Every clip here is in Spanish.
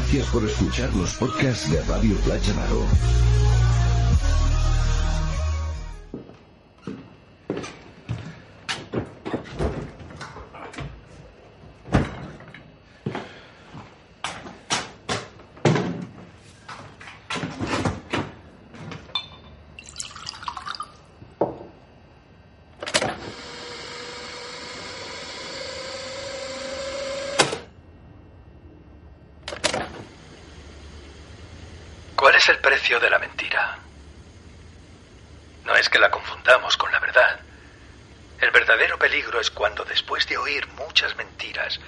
Gracias por escuchar los podcasts de Radio Playa Naro. El precio de la mentira? No es que la confundamos con la verdad. El verdadero peligro es cuando después de oír muchas mentiras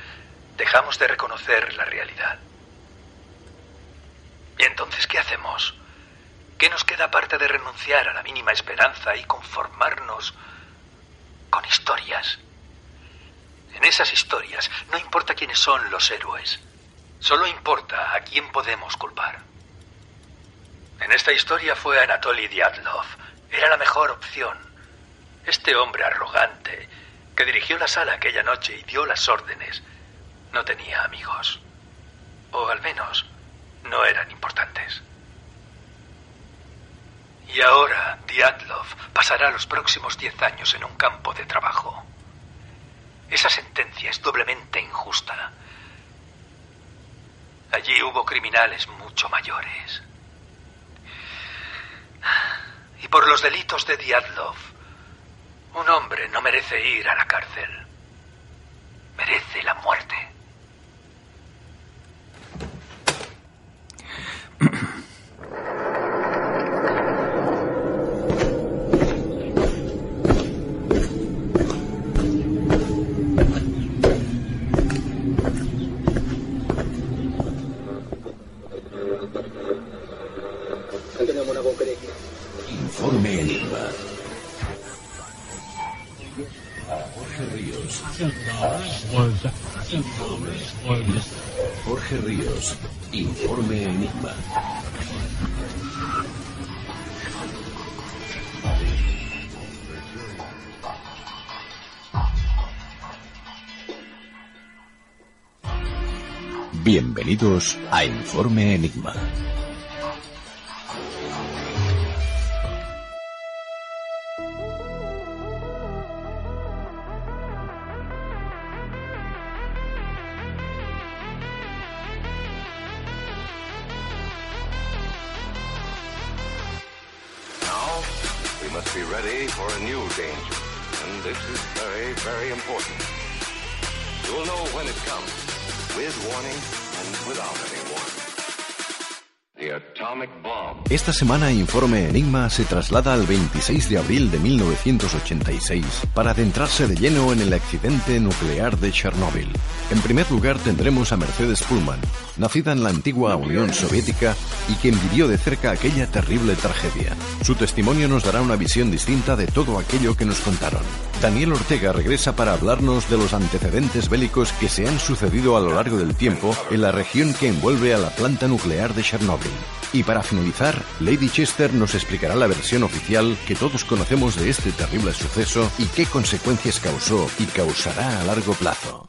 dejamos de reconocer la realidad. ¿Y entonces qué hacemos? ¿Qué nos queda aparte de renunciar a la mínima esperanza y conformarnos con historias? En esas historias no importa quiénes son los héroes, solo importa a quién podemos culpar. En esta historia fue Anatoly Diatlov. Era la mejor opción. Este hombre arrogante que dirigió la sala aquella noche y dio las órdenes no tenía amigos. O al menos no eran importantes. Y ahora Diatlov pasará los próximos diez años en un campo de trabajo. Esa sentencia es doblemente injusta. Allí hubo criminales mucho mayores. Y por los delitos de Diatlov, un hombre no merece ir a la cárcel. Merece la muerte. Informe Enigma. Jorge Ríos. Jorge Ríos. Informe Enigma. Bienvenidos a Informe Enigma. Must be ready for a new danger. And this is very, very important. You'll know when it comes, with warning and without any Esta semana Informe Enigma se traslada al 26 de abril de 1986 para adentrarse de lleno en el accidente nuclear de Chernóbil. En primer lugar tendremos a Mercedes Pullman, nacida en la antigua Unión Soviética y quien vivió de cerca aquella terrible tragedia. Su testimonio nos dará una visión distinta de todo aquello que nos contaron. Daniel Ortega regresa para hablarnos de los antecedentes bélicos que se han sucedido a lo largo del tiempo en la región que envuelve a la planta nuclear de Chernóbil. Y para finalizar, Lady Chester nos explicará la versión oficial que todos conocemos de este terrible suceso y qué consecuencias causó y causará a largo plazo.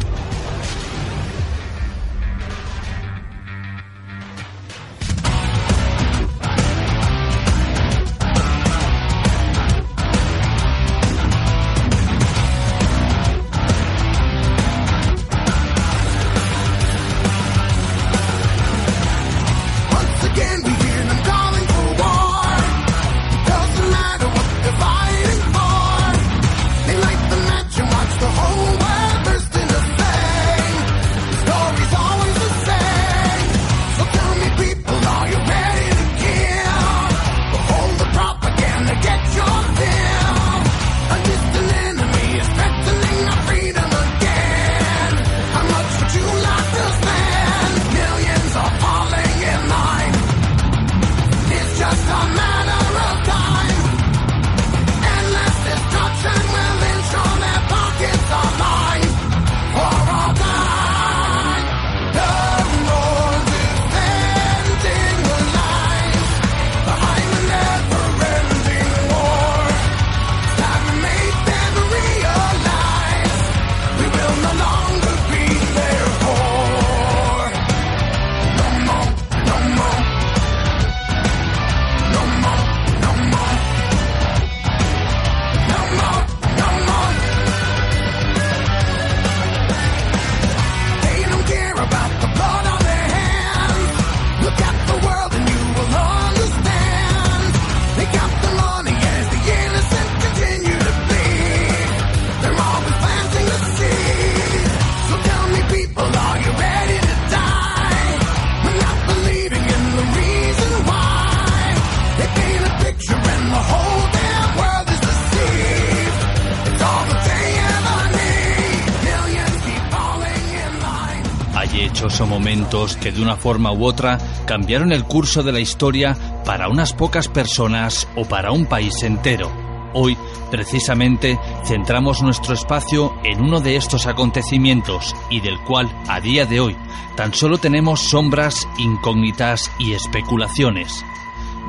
O momentos que de una forma u otra cambiaron el curso de la historia para unas pocas personas o para un país entero. Hoy, precisamente, centramos nuestro espacio en uno de estos acontecimientos y del cual, a día de hoy, tan solo tenemos sombras, incógnitas y especulaciones.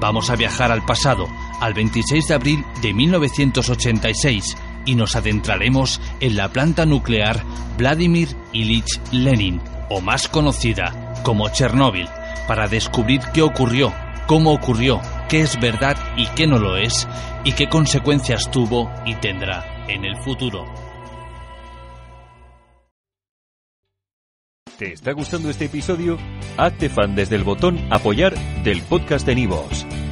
Vamos a viajar al pasado, al 26 de abril de 1986, y nos adentraremos en la planta nuclear Vladimir Ilich Lenin, o más conocida como Chernóbil, para descubrir qué ocurrió, cómo ocurrió, qué es verdad y qué no lo es, y qué consecuencias tuvo y tendrá en el futuro. ¿Te está gustando este episodio? Hazte fan desde el botón Apoyar del podcast de Nivos.